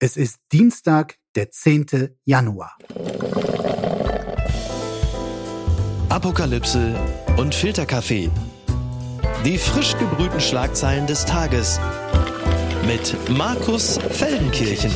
Es ist Dienstag, der 10. Januar. Apokalypse und Filterkaffee. Die frisch gebrühten Schlagzeilen des Tages mit Markus Feldenkirchen.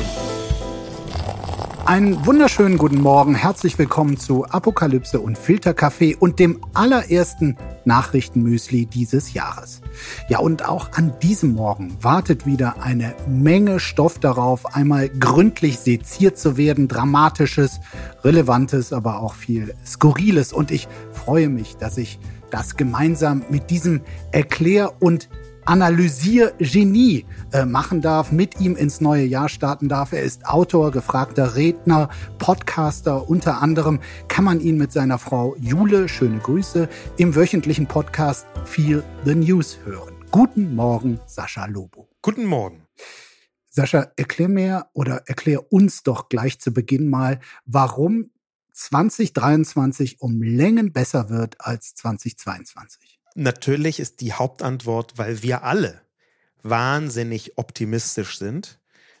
Einen wunderschönen guten Morgen. Herzlich willkommen zu Apokalypse und Filterkaffee und dem allerersten Nachrichtenmüsli dieses Jahres. Ja, und auch an diesem Morgen wartet wieder eine Menge Stoff darauf, einmal gründlich seziert zu werden, dramatisches, relevantes, aber auch viel skurriles. Und ich freue mich, dass ich das gemeinsam mit diesem Erklär- und Analysiergenie äh, machen darf, mit ihm ins neue Jahr starten darf. Er ist Autor, gefragter Redner, Podcaster. Unter anderem kann man ihn mit seiner Frau Jule, schöne Grüße, im wöchentlichen Podcast Feel the News hören. Guten Morgen, Sascha Lobo. Guten Morgen. Sascha, erklär mir oder erklär uns doch gleich zu Beginn mal, warum 2023 um Längen besser wird als 2022. Natürlich ist die Hauptantwort, weil wir alle wahnsinnig optimistisch sind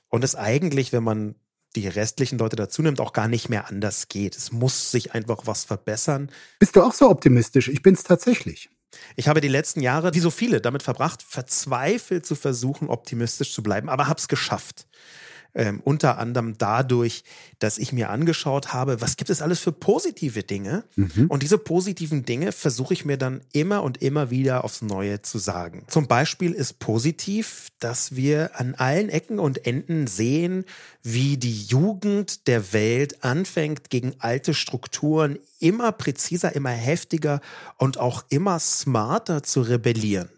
und es eigentlich, wenn man die restlichen Leute dazu nimmt, auch gar nicht mehr anders geht. Es muss sich einfach was verbessern. Bist du auch so optimistisch? Ich bin es tatsächlich. Ich habe die letzten Jahre, wie so viele, damit verbracht, verzweifelt zu versuchen, optimistisch zu bleiben, aber habe es geschafft. Ähm, unter anderem dadurch, dass ich mir angeschaut habe, was gibt es alles für positive Dinge. Mhm. Und diese positiven Dinge versuche ich mir dann immer und immer wieder aufs Neue zu sagen. Zum Beispiel ist positiv, dass wir an allen Ecken und Enden sehen, wie die Jugend der Welt anfängt, gegen alte Strukturen immer präziser, immer heftiger und auch immer smarter zu rebellieren.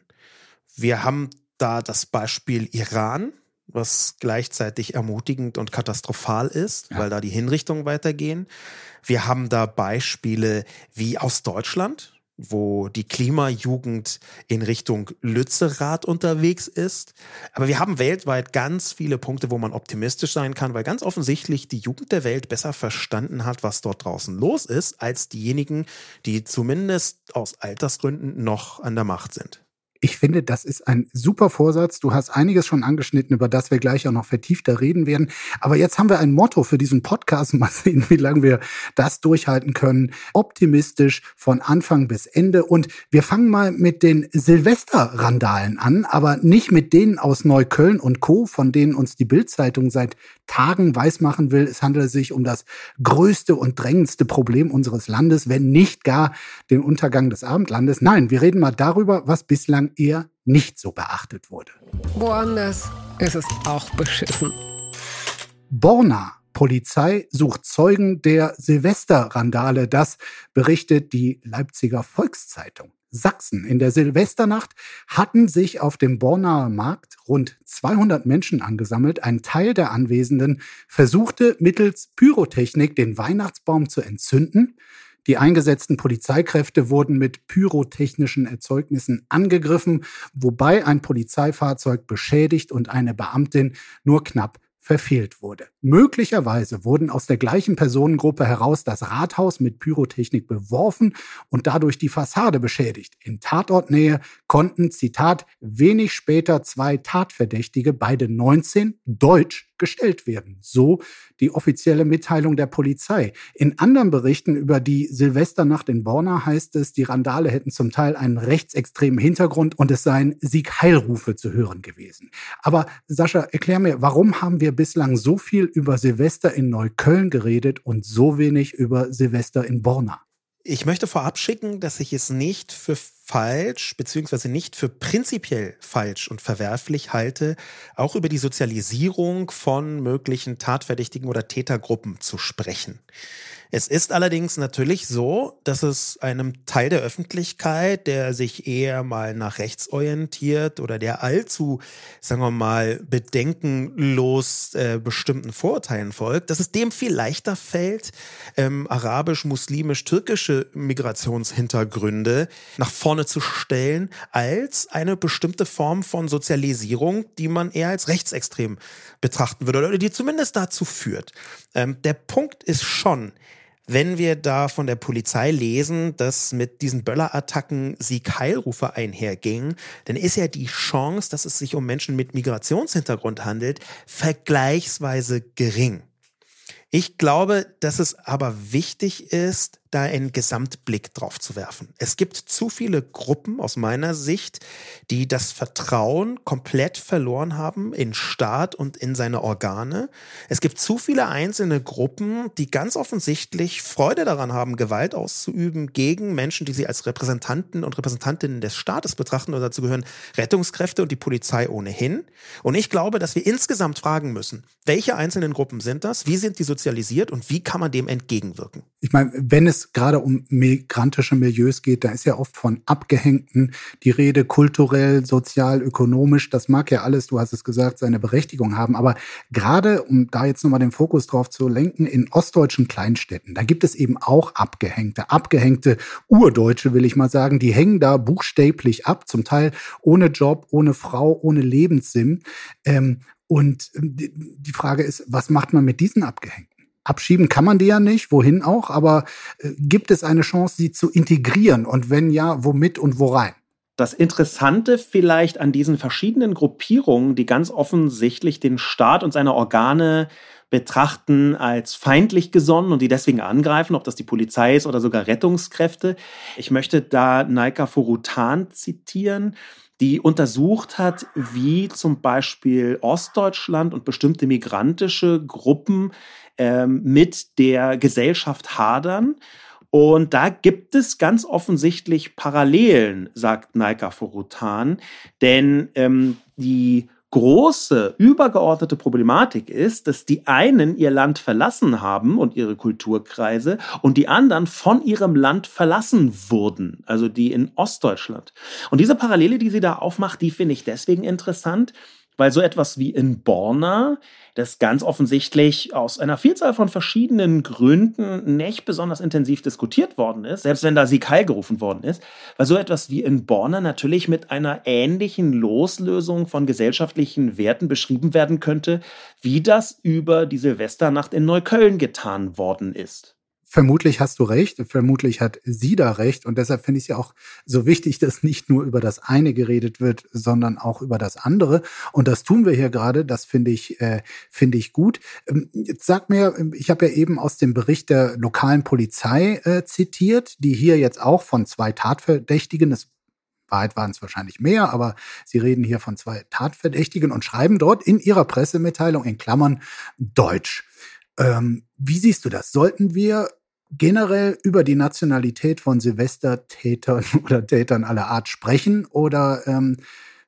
Wir haben da das Beispiel Iran, was gleichzeitig ermutigend und katastrophal ist, ja. weil da die Hinrichtungen weitergehen. Wir haben da Beispiele wie aus Deutschland, wo die Klimajugend in Richtung Lützerath unterwegs ist. Aber wir haben weltweit ganz viele Punkte, wo man optimistisch sein kann, weil ganz offensichtlich die Jugend der Welt besser verstanden hat, was dort draußen los ist, als diejenigen, die zumindest aus Altersgründen noch an der Macht sind. Ich finde, das ist ein super Vorsatz. Du hast einiges schon angeschnitten, über das wir gleich auch noch vertiefter reden werden. Aber jetzt haben wir ein Motto für diesen Podcast. Mal sehen, wie lange wir das durchhalten können. Optimistisch von Anfang bis Ende. Und wir fangen mal mit den Silvesterrandalen an, aber nicht mit denen aus Neukölln und Co., von denen uns die Bildzeitung seit Tagen weismachen will. Es handelt sich um das größte und drängendste Problem unseres Landes, wenn nicht gar den Untergang des Abendlandes. Nein, wir reden mal darüber, was bislang bislang eher nicht so beachtet wurde. Woanders ist es auch beschissen. Borna Polizei sucht Zeugen der Silvesterrandale. Das berichtet die Leipziger Volkszeitung. Sachsen. In der Silvesternacht hatten sich auf dem Bornaer Markt rund 200 Menschen angesammelt. Ein Teil der Anwesenden versuchte mittels Pyrotechnik den Weihnachtsbaum zu entzünden. Die eingesetzten Polizeikräfte wurden mit pyrotechnischen Erzeugnissen angegriffen, wobei ein Polizeifahrzeug beschädigt und eine Beamtin nur knapp verfehlt wurde. Möglicherweise wurden aus der gleichen Personengruppe heraus das Rathaus mit Pyrotechnik beworfen und dadurch die Fassade beschädigt. In Tatortnähe konnten, Zitat, wenig später zwei Tatverdächtige, beide 19, deutsch gestellt werden. So die offizielle Mitteilung der Polizei. In anderen Berichten über die Silvesternacht in Borna heißt es, die Randale hätten zum Teil einen rechtsextremen Hintergrund und es seien Siegheilrufe zu hören gewesen. Aber Sascha, erklär mir, warum haben wir bislang so viel über Silvester in Neukölln geredet und so wenig über Silvester in Borna? Ich möchte vorab schicken, dass ich es nicht für falsch, beziehungsweise nicht für prinzipiell falsch und verwerflich halte, auch über die Sozialisierung von möglichen Tatverdächtigen oder Tätergruppen zu sprechen. Es ist allerdings natürlich so, dass es einem Teil der Öffentlichkeit, der sich eher mal nach rechts orientiert oder der allzu, sagen wir mal, bedenkenlos äh, bestimmten Vorurteilen folgt, dass es dem viel leichter fällt, ähm, arabisch, muslimisch, türkische Migrationshintergründe nach vorne zu stellen, als eine bestimmte Form von Sozialisierung, die man eher als rechtsextrem betrachten würde oder die zumindest dazu führt. Ähm, der Punkt ist schon, wenn wir da von der Polizei lesen, dass mit diesen Böllerattacken Sieg-Heilrufe einhergingen, dann ist ja die Chance, dass es sich um Menschen mit Migrationshintergrund handelt, vergleichsweise gering. Ich glaube, dass es aber wichtig ist, da einen Gesamtblick drauf zu werfen. Es gibt zu viele Gruppen aus meiner Sicht, die das Vertrauen komplett verloren haben in Staat und in seine Organe. Es gibt zu viele einzelne Gruppen, die ganz offensichtlich Freude daran haben, Gewalt auszuüben gegen Menschen, die sie als Repräsentanten und Repräsentantinnen des Staates betrachten. Und dazu gehören Rettungskräfte und die Polizei ohnehin. Und ich glaube, dass wir insgesamt fragen müssen, welche einzelnen Gruppen sind das? Wie sind die sozialisiert und wie kann man dem entgegenwirken? Ich meine, wenn es gerade um migrantische Milieus geht, da ist ja oft von Abgehängten die Rede, kulturell, sozial, ökonomisch. Das mag ja alles, du hast es gesagt, seine Berechtigung haben. Aber gerade, um da jetzt nochmal den Fokus drauf zu lenken, in ostdeutschen Kleinstädten, da gibt es eben auch Abgehängte, abgehängte Urdeutsche, will ich mal sagen, die hängen da buchstäblich ab, zum Teil ohne Job, ohne Frau, ohne Lebenssinn. Ähm, und ähm, die Frage ist, was macht man mit diesen Abgehängten? Abschieben kann man die ja nicht, wohin auch, aber äh, gibt es eine Chance, sie zu integrieren? Und wenn ja, womit und worein? Das Interessante vielleicht an diesen verschiedenen Gruppierungen, die ganz offensichtlich den Staat und seine Organe betrachten als feindlich gesonnen und die deswegen angreifen, ob das die Polizei ist oder sogar Rettungskräfte. Ich möchte da Naika Furutan zitieren, die untersucht hat, wie zum Beispiel Ostdeutschland und bestimmte migrantische Gruppen ähm, mit der Gesellschaft hadern. Und da gibt es ganz offensichtlich Parallelen, sagt Naika Forutan, denn ähm, die große, übergeordnete Problematik ist, dass die einen ihr Land verlassen haben und ihre Kulturkreise und die anderen von ihrem Land verlassen wurden, also die in Ostdeutschland. Und diese Parallele, die sie da aufmacht, die finde ich deswegen interessant, weil so etwas wie in Borna, das ganz offensichtlich aus einer Vielzahl von verschiedenen Gründen nicht besonders intensiv diskutiert worden ist, selbst wenn da Sieg Heil gerufen worden ist, weil so etwas wie in Borna natürlich mit einer ähnlichen Loslösung von gesellschaftlichen Werten beschrieben werden könnte, wie das über die Silvesternacht in Neukölln getan worden ist. Vermutlich hast du recht, vermutlich hat sie da recht und deshalb finde ich es ja auch so wichtig, dass nicht nur über das eine geredet wird, sondern auch über das andere und das tun wir hier gerade, das finde ich äh, finde ich gut. Ähm, jetzt sag mir, ich habe ja eben aus dem Bericht der lokalen Polizei äh, zitiert, die hier jetzt auch von zwei Tatverdächtigen, es Wahrheit waren es wahrscheinlich mehr, aber sie reden hier von zwei Tatverdächtigen und schreiben dort in ihrer Pressemitteilung in Klammern Deutsch. Ähm, wie siehst du das? Sollten wir generell über die Nationalität von Silvestertätern oder Tätern aller Art sprechen oder ähm,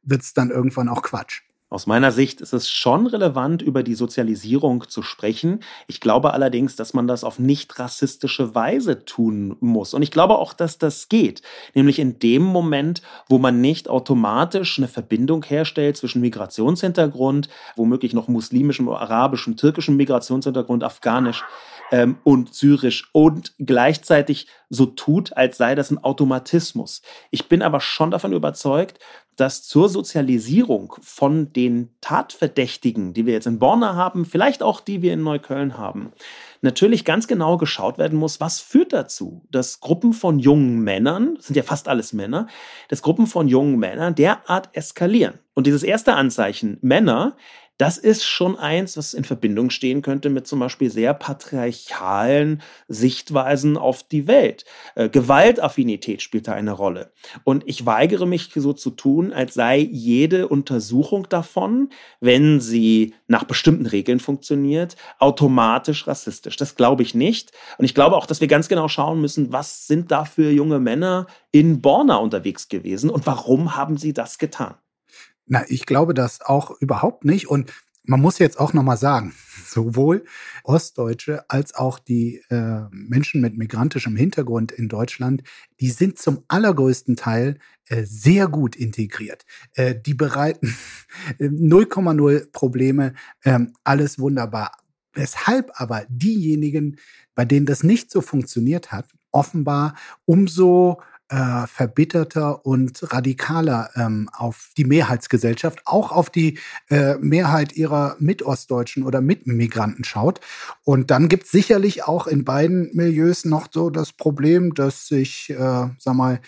wird es dann irgendwann auch Quatsch? Aus meiner Sicht ist es schon relevant, über die Sozialisierung zu sprechen. Ich glaube allerdings, dass man das auf nicht rassistische Weise tun muss. Und ich glaube auch, dass das geht. Nämlich in dem Moment, wo man nicht automatisch eine Verbindung herstellt zwischen Migrationshintergrund, womöglich noch muslimischem, arabischem, türkischem Migrationshintergrund, afghanisch, ähm, und Syrisch und gleichzeitig so tut, als sei das ein Automatismus. Ich bin aber schon davon überzeugt, dass zur Sozialisierung von den Tatverdächtigen, die wir jetzt in Borna haben, vielleicht auch die wir in Neukölln haben, natürlich ganz genau geschaut werden muss, was führt dazu, dass Gruppen von jungen Männern, das sind ja fast alles Männer, dass Gruppen von jungen Männern derart eskalieren. Und dieses erste Anzeichen, Männer, das ist schon eins, was in Verbindung stehen könnte mit zum Beispiel sehr patriarchalen Sichtweisen auf die Welt. Äh, Gewaltaffinität spielt da eine Rolle. Und ich weigere mich so zu tun, als sei jede Untersuchung davon, wenn sie nach bestimmten Regeln funktioniert, automatisch rassistisch. Das glaube ich nicht. Und ich glaube auch, dass wir ganz genau schauen müssen, was sind da für junge Männer in Borna unterwegs gewesen und warum haben sie das getan? Na, ich glaube das auch überhaupt nicht. Und man muss jetzt auch nochmal sagen, sowohl Ostdeutsche als auch die äh, Menschen mit migrantischem Hintergrund in Deutschland, die sind zum allergrößten Teil äh, sehr gut integriert. Äh, die bereiten 0,0 Probleme, ähm, alles wunderbar. Weshalb aber diejenigen, bei denen das nicht so funktioniert hat, offenbar umso äh, verbitterter und radikaler ähm, auf die Mehrheitsgesellschaft, auch auf die äh, Mehrheit ihrer Mitostdeutschen oder Mitmigranten schaut. Und dann gibt es sicherlich auch in beiden Milieus noch so das Problem, dass sich, äh, sag mal,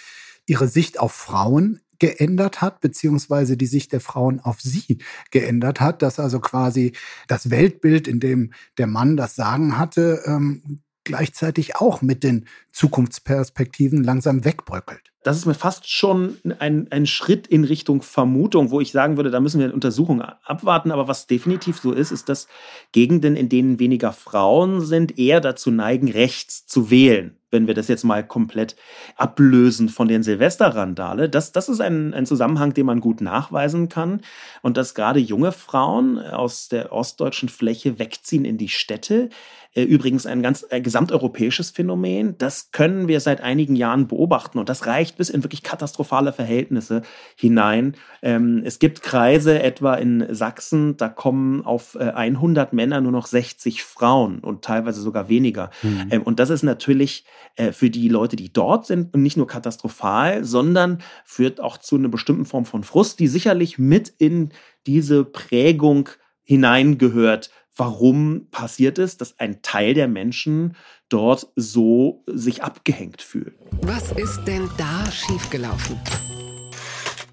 ihre Sicht auf Frauen geändert hat, beziehungsweise die Sicht der Frauen auf sie geändert hat, dass also quasi das Weltbild, in dem der Mann das Sagen hatte, ähm, gleichzeitig auch mit den Zukunftsperspektiven langsam wegbröckelt. Das ist mir fast schon ein, ein Schritt in Richtung Vermutung, wo ich sagen würde, da müssen wir eine Untersuchung abwarten. Aber was definitiv so ist, ist, dass Gegenden, in denen weniger Frauen sind, eher dazu neigen, rechts zu wählen wenn wir das jetzt mal komplett ablösen von den Silvesterrandale, das, das ist ein, ein Zusammenhang, den man gut nachweisen kann. Und dass gerade junge Frauen aus der ostdeutschen Fläche wegziehen in die Städte, äh, übrigens ein ganz ein gesamteuropäisches Phänomen. Das können wir seit einigen Jahren beobachten und das reicht bis in wirklich katastrophale Verhältnisse hinein. Ähm, es gibt Kreise etwa in Sachsen, da kommen auf 100 äh, Männer nur noch 60 Frauen und teilweise sogar weniger. Mhm. Ähm, und das ist natürlich äh, für die Leute, die dort sind, nicht nur katastrophal, sondern führt auch zu einer bestimmten Form von Frust, die sicherlich mit in diese Prägung hineingehört, warum passiert es, dass ein Teil der Menschen dort so sich abgehängt fühlt. Was ist denn da schiefgelaufen?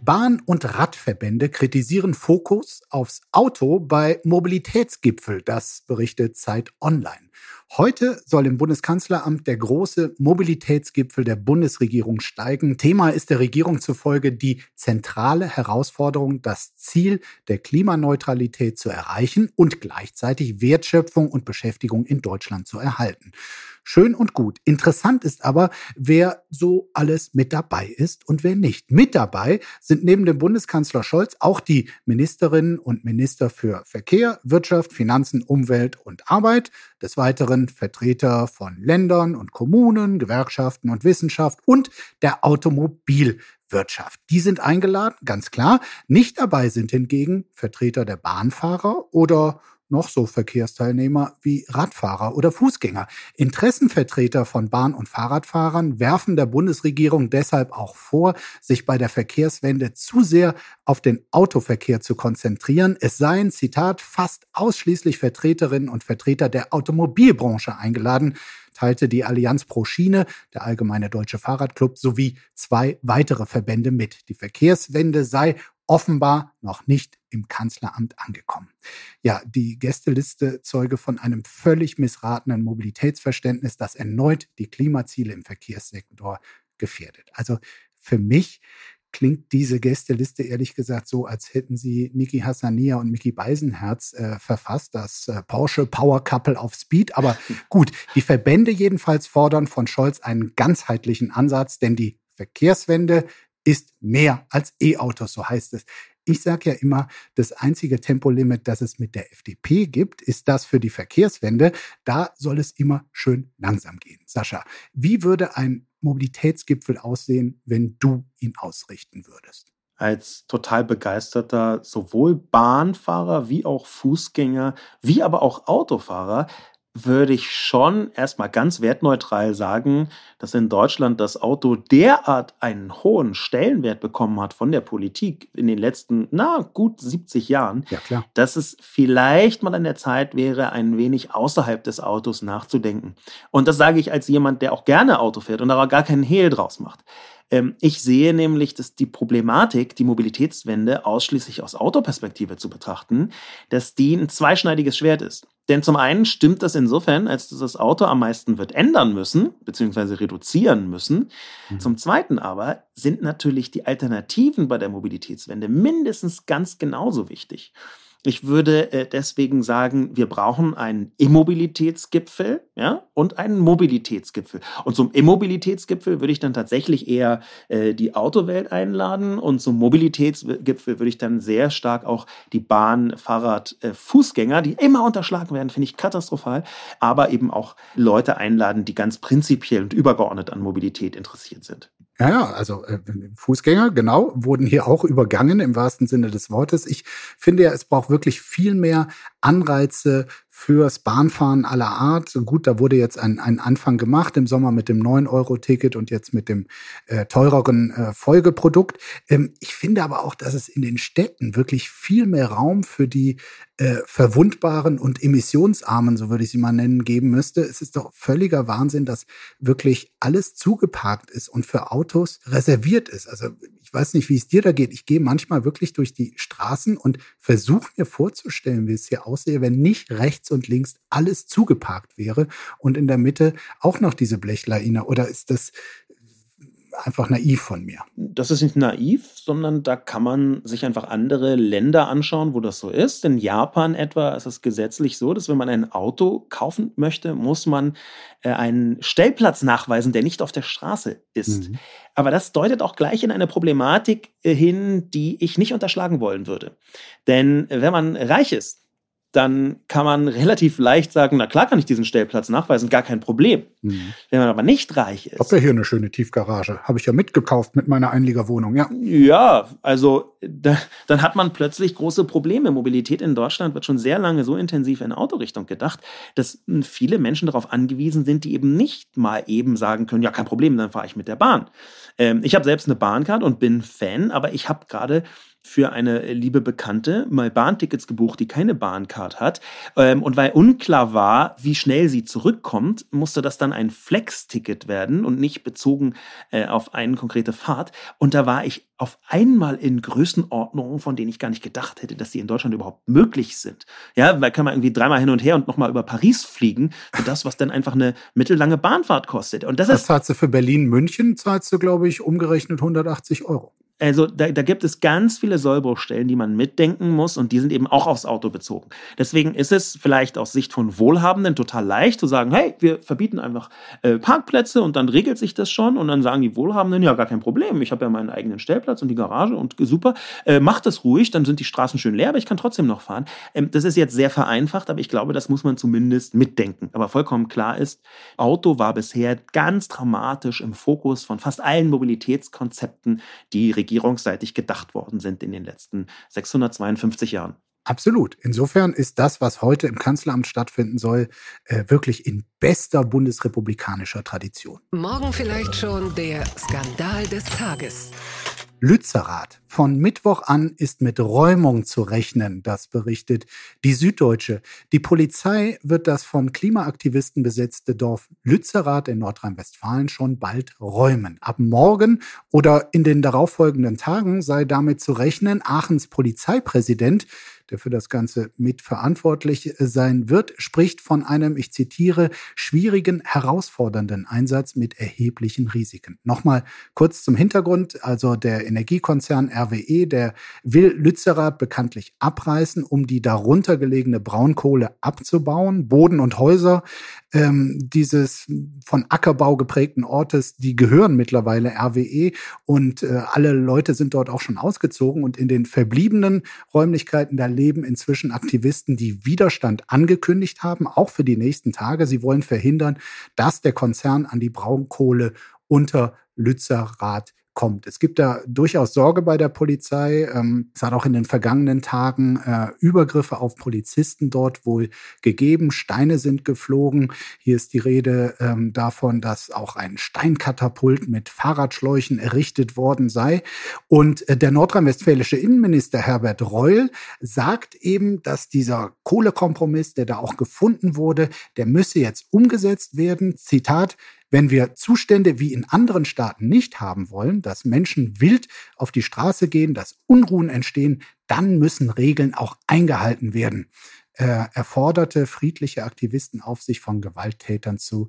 Bahn- und Radverbände kritisieren Fokus aufs Auto bei Mobilitätsgipfel, das berichtet Zeit Online. Heute soll im Bundeskanzleramt der große Mobilitätsgipfel der Bundesregierung steigen. Thema ist der Regierung zufolge die zentrale Herausforderung, das Ziel der Klimaneutralität zu erreichen und gleichzeitig Wertschöpfung und Beschäftigung in Deutschland zu erhalten. Schön und gut. Interessant ist aber, wer so alles mit dabei ist und wer nicht. Mit dabei sind neben dem Bundeskanzler Scholz auch die Ministerinnen und Minister für Verkehr, Wirtschaft, Finanzen, Umwelt und Arbeit. Des Weiteren Vertreter von Ländern und Kommunen, Gewerkschaften und Wissenschaft und der Automobilwirtschaft. Die sind eingeladen, ganz klar. Nicht dabei sind hingegen Vertreter der Bahnfahrer oder noch so Verkehrsteilnehmer wie Radfahrer oder Fußgänger. Interessenvertreter von Bahn- und Fahrradfahrern werfen der Bundesregierung deshalb auch vor, sich bei der Verkehrswende zu sehr auf den Autoverkehr zu konzentrieren. Es seien, Zitat, fast ausschließlich Vertreterinnen und Vertreter der Automobilbranche eingeladen, teilte die Allianz Pro Schiene, der Allgemeine Deutsche Fahrradclub sowie zwei weitere Verbände mit. Die Verkehrswende sei offenbar noch nicht im Kanzleramt angekommen. Ja, die Gästeliste zeuge von einem völlig missratenen Mobilitätsverständnis, das erneut die Klimaziele im Verkehrssektor gefährdet. Also für mich klingt diese Gästeliste ehrlich gesagt so, als hätten sie Niki Hassania und Mickey Beisenherz äh, verfasst, das äh, Porsche Power Couple auf Speed. Aber gut, die Verbände jedenfalls fordern von Scholz einen ganzheitlichen Ansatz, denn die Verkehrswende ist mehr als E-Autos, so heißt es. Ich sage ja immer, das einzige Tempolimit, das es mit der FDP gibt, ist das für die Verkehrswende. Da soll es immer schön langsam gehen. Sascha, wie würde ein Mobilitätsgipfel aussehen, wenn du ihn ausrichten würdest? als total begeisterter sowohl Bahnfahrer wie auch Fußgänger, wie aber auch Autofahrer würde ich schon erstmal ganz wertneutral sagen, dass in Deutschland das Auto derart einen hohen Stellenwert bekommen hat von der Politik in den letzten, na, gut 70 Jahren, ja, klar. dass es vielleicht mal an der Zeit wäre, ein wenig außerhalb des Autos nachzudenken. Und das sage ich als jemand, der auch gerne Auto fährt und da gar keinen Hehl draus macht. Ähm, ich sehe nämlich, dass die Problematik, die Mobilitätswende ausschließlich aus Autoperspektive zu betrachten, dass die ein zweischneidiges Schwert ist. Denn zum einen stimmt das insofern, als dass das Auto am meisten wird ändern müssen, beziehungsweise reduzieren müssen. Mhm. Zum zweiten aber sind natürlich die Alternativen bei der Mobilitätswende mindestens ganz genauso wichtig. Ich würde äh, deswegen sagen, wir brauchen einen Immobilitätsgipfel ja, und einen Mobilitätsgipfel. Und zum Immobilitätsgipfel würde ich dann tatsächlich eher äh, die Autowelt einladen und zum Mobilitätsgipfel würde ich dann sehr stark auch die Bahn, Fahrrad, äh, Fußgänger, die immer unterschlagen werden, finde ich katastrophal, aber eben auch Leute einladen, die ganz prinzipiell und übergeordnet an Mobilität interessiert sind. Ja, ja, also äh, Fußgänger, genau, wurden hier auch übergangen im wahrsten Sinne des Wortes. Ich finde ja, es braucht wirklich viel mehr Anreize fürs Bahnfahren aller Art. Gut, da wurde jetzt ein, ein Anfang gemacht im Sommer mit dem 9-Euro-Ticket und jetzt mit dem äh, teureren äh, Folgeprodukt. Ähm, ich finde aber auch, dass es in den Städten wirklich viel mehr Raum für die äh, verwundbaren und emissionsarmen, so würde ich sie mal nennen, geben müsste. Es ist doch völliger Wahnsinn, dass wirklich alles zugeparkt ist und für Autos reserviert ist. Also ich weiß nicht, wie es dir da geht. Ich gehe manchmal wirklich durch die Straßen und versuche mir vorzustellen, wie es hier aussehe, wenn nicht rechts und links alles zugeparkt wäre und in der Mitte auch noch diese Blechlaine. Oder ist das einfach naiv von mir. Das ist nicht naiv, sondern da kann man sich einfach andere Länder anschauen, wo das so ist. In Japan etwa ist es gesetzlich so, dass wenn man ein Auto kaufen möchte, muss man äh, einen Stellplatz nachweisen, der nicht auf der Straße ist. Mhm. Aber das deutet auch gleich in eine Problematik äh, hin, die ich nicht unterschlagen wollen würde. Denn wenn man reich ist, dann kann man relativ leicht sagen, na klar kann ich diesen Stellplatz nachweisen, gar kein Problem. Mhm. Wenn man aber nicht reich ist. Ich habe ja hier eine schöne Tiefgarage. Habe ich ja mitgekauft mit meiner Einliegerwohnung, ja. Ja, also da, dann hat man plötzlich große Probleme. Mobilität in Deutschland wird schon sehr lange so intensiv in Autorichtung gedacht, dass viele Menschen darauf angewiesen sind, die eben nicht mal eben sagen können, ja, kein Problem, dann fahre ich mit der Bahn. Ähm, ich habe selbst eine Bahncard und bin Fan, aber ich habe gerade für eine liebe Bekannte mal Bahntickets gebucht, die keine Bahncard hat. Ähm, und weil unklar war, wie schnell sie zurückkommt, musste das dann ein Flex-Ticket werden und nicht bezogen äh, auf eine konkrete Fahrt. Und da war ich auf einmal in Größenordnungen, von denen ich gar nicht gedacht hätte, dass sie in Deutschland überhaupt möglich sind. Ja, da kann man irgendwie dreimal hin und her und nochmal über Paris fliegen für das, was dann einfach eine mittellange Bahnfahrt kostet. Und das, das ist. Zahlst du für Berlin, München, zahlst du, glaube ich, umgerechnet 180 Euro. Also da, da gibt es ganz viele Sollbruchstellen, die man mitdenken muss und die sind eben auch aufs Auto bezogen. Deswegen ist es vielleicht aus Sicht von Wohlhabenden total leicht zu sagen, hey, wir verbieten einfach äh, Parkplätze und dann regelt sich das schon und dann sagen die Wohlhabenden, ja, gar kein Problem, ich habe ja meinen eigenen Stellplatz und die Garage und super, äh, macht das ruhig, dann sind die Straßen schön leer, aber ich kann trotzdem noch fahren. Ähm, das ist jetzt sehr vereinfacht, aber ich glaube, das muss man zumindest mitdenken. Aber vollkommen klar ist, Auto war bisher ganz dramatisch im Fokus von fast allen Mobilitätskonzepten, die regierungsseitig gedacht worden sind in den letzten 652 Jahren. Absolut. Insofern ist das, was heute im Kanzleramt stattfinden soll, äh, wirklich in bester bundesrepublikanischer Tradition. Morgen vielleicht schon der Skandal des Tages. Lützerath. Von Mittwoch an ist mit Räumung zu rechnen, das berichtet die Süddeutsche. Die Polizei wird das von Klimaaktivisten besetzte Dorf Lützerath in Nordrhein-Westfalen schon bald räumen. Ab morgen oder in den darauffolgenden Tagen sei damit zu rechnen, Aachens Polizeipräsident der für das Ganze mitverantwortlich sein wird, spricht von einem, ich zitiere, schwierigen, herausfordernden Einsatz mit erheblichen Risiken. Nochmal kurz zum Hintergrund. Also der Energiekonzern RWE, der will Lützerath bekanntlich abreißen, um die darunter gelegene Braunkohle abzubauen. Boden und Häuser ähm, dieses von Ackerbau geprägten Ortes, die gehören mittlerweile RWE und äh, alle Leute sind dort auch schon ausgezogen und in den verbliebenen Räumlichkeiten, da leben inzwischen Aktivisten, die Widerstand angekündigt haben, auch für die nächsten Tage. Sie wollen verhindern, dass der Konzern an die Braunkohle unter Lützerath kommt. Es gibt da durchaus Sorge bei der Polizei. Ähm, es hat auch in den vergangenen Tagen äh, Übergriffe auf Polizisten dort wohl gegeben. Steine sind geflogen. Hier ist die Rede ähm, davon, dass auch ein Steinkatapult mit Fahrradschläuchen errichtet worden sei. Und äh, der nordrhein-westfälische Innenminister Herbert Reul sagt eben, dass dieser Kohlekompromiss, der da auch gefunden wurde, der müsse jetzt umgesetzt werden. Zitat, wenn wir Zustände wie in anderen Staaten nicht haben wollen, dass Menschen wild auf die Straße gehen, dass Unruhen entstehen, dann müssen Regeln auch eingehalten werden. Er forderte friedliche Aktivisten auf, sich von Gewalttätern zu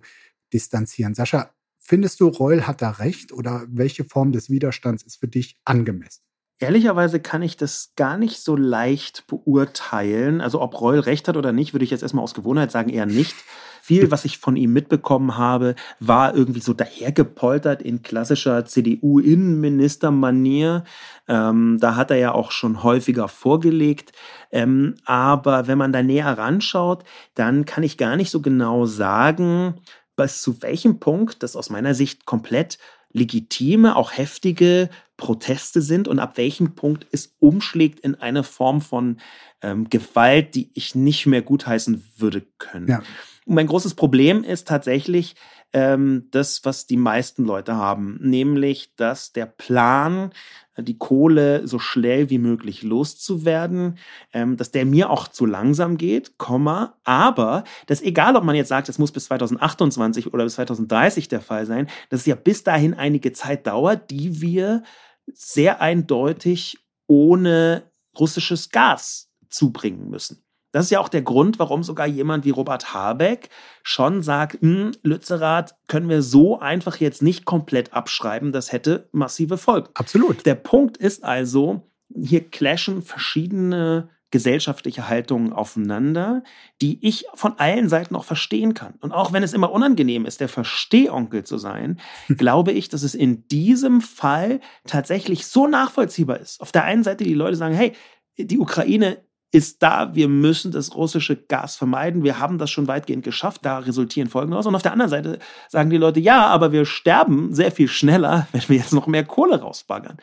distanzieren. Sascha, findest du, Reul hat da recht oder welche Form des Widerstands ist für dich angemessen? Ehrlicherweise kann ich das gar nicht so leicht beurteilen. Also ob Reul recht hat oder nicht, würde ich jetzt erstmal aus Gewohnheit sagen, eher nicht. Viel, was ich von ihm mitbekommen habe, war irgendwie so dahergepoltert in klassischer CDU-Innenminister-Manier. Ähm, da hat er ja auch schon häufiger vorgelegt. Ähm, aber wenn man da näher ranschaut, dann kann ich gar nicht so genau sagen, bis zu welchem Punkt das aus meiner Sicht komplett legitime, auch heftige Proteste sind und ab welchem Punkt es umschlägt in eine Form von ähm, Gewalt, die ich nicht mehr gutheißen würde können. Ja. Und mein großes Problem ist tatsächlich ähm, das, was die meisten Leute haben, nämlich, dass der Plan, die Kohle so schnell wie möglich loszuwerden, ähm, dass der mir auch zu langsam geht, Komma, aber dass egal, ob man jetzt sagt, es muss bis 2028 oder bis 2030 der Fall sein, dass es ja bis dahin einige Zeit dauert, die wir sehr eindeutig ohne russisches Gas zubringen müssen. Das ist ja auch der Grund, warum sogar jemand wie Robert Habeck schon sagt, hm, Lützerath können wir so einfach jetzt nicht komplett abschreiben, das hätte massive Folgen. Absolut. Der Punkt ist also, hier clashen verschiedene gesellschaftliche Haltungen aufeinander, die ich von allen Seiten auch verstehen kann. Und auch wenn es immer unangenehm ist, der Verstehonkel zu sein, glaube ich, dass es in diesem Fall tatsächlich so nachvollziehbar ist. Auf der einen Seite die Leute sagen, hey, die Ukraine ist da, wir müssen das russische Gas vermeiden, wir haben das schon weitgehend geschafft, da resultieren Folgen daraus. Und auf der anderen Seite sagen die Leute, ja, aber wir sterben sehr viel schneller, wenn wir jetzt noch mehr Kohle rausbaggern.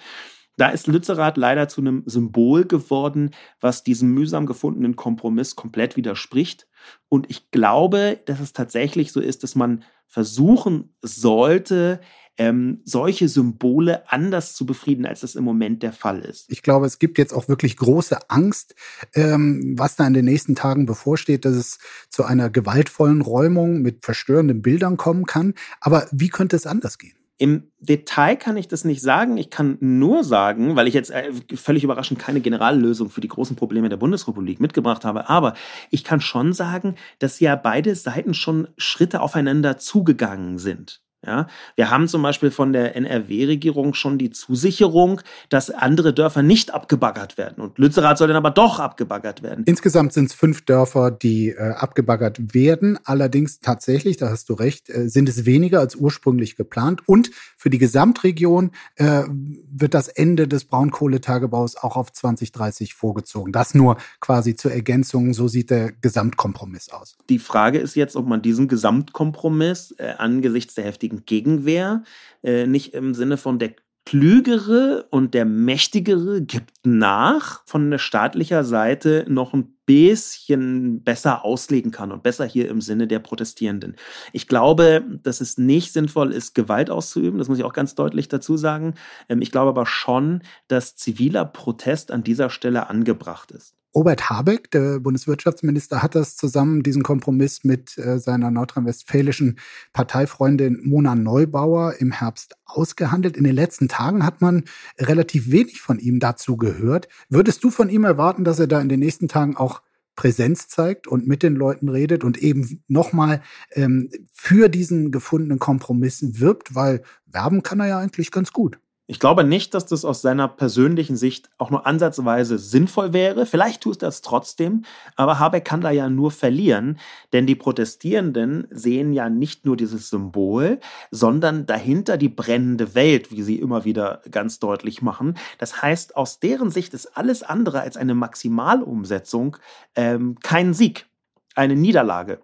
Da ist Lützerath leider zu einem Symbol geworden, was diesem mühsam gefundenen Kompromiss komplett widerspricht. Und ich glaube, dass es tatsächlich so ist, dass man versuchen sollte, ähm, solche Symbole anders zu befrieden, als das im Moment der Fall ist. Ich glaube, es gibt jetzt auch wirklich große Angst, ähm, was da in den nächsten Tagen bevorsteht, dass es zu einer gewaltvollen Räumung mit verstörenden Bildern kommen kann. Aber wie könnte es anders gehen? Im Detail kann ich das nicht sagen. Ich kann nur sagen, weil ich jetzt äh, völlig überraschend keine Generallösung für die großen Probleme der Bundesrepublik mitgebracht habe, aber ich kann schon sagen, dass ja beide Seiten schon Schritte aufeinander zugegangen sind. Ja, wir haben zum Beispiel von der NRW-Regierung schon die Zusicherung, dass andere Dörfer nicht abgebaggert werden. Und Lützerath soll dann aber doch abgebaggert werden. Insgesamt sind es fünf Dörfer, die äh, abgebaggert werden. Allerdings tatsächlich, da hast du recht, äh, sind es weniger als ursprünglich geplant. Und für die Gesamtregion äh, wird das Ende des Braunkohletagebaus auch auf 2030 vorgezogen. Das nur quasi zur Ergänzung. So sieht der Gesamtkompromiss aus. Die Frage ist jetzt, ob man diesen Gesamtkompromiss äh, angesichts der heftigen Gegenwehr, äh, nicht im Sinne von der Klügere und der Mächtigere gibt nach von der staatlicher Seite noch ein bisschen besser auslegen kann und besser hier im Sinne der Protestierenden. Ich glaube, dass es nicht sinnvoll ist, Gewalt auszuüben. Das muss ich auch ganz deutlich dazu sagen. Ähm, ich glaube aber schon, dass ziviler Protest an dieser Stelle angebracht ist. Robert Habeck, der Bundeswirtschaftsminister, hat das zusammen, diesen Kompromiss mit äh, seiner nordrhein-westfälischen Parteifreundin Mona Neubauer im Herbst ausgehandelt. In den letzten Tagen hat man relativ wenig von ihm dazu gehört. Würdest du von ihm erwarten, dass er da in den nächsten Tagen auch Präsenz zeigt und mit den Leuten redet und eben nochmal ähm, für diesen gefundenen Kompromiss wirbt, weil werben kann er ja eigentlich ganz gut. Ich glaube nicht, dass das aus seiner persönlichen Sicht auch nur ansatzweise sinnvoll wäre. Vielleicht tut es trotzdem, aber Habeck kann da ja nur verlieren, denn die Protestierenden sehen ja nicht nur dieses Symbol, sondern dahinter die brennende Welt, wie sie immer wieder ganz deutlich machen. Das heißt, aus deren Sicht ist alles andere als eine Maximalumsetzung ähm, kein Sieg, eine Niederlage.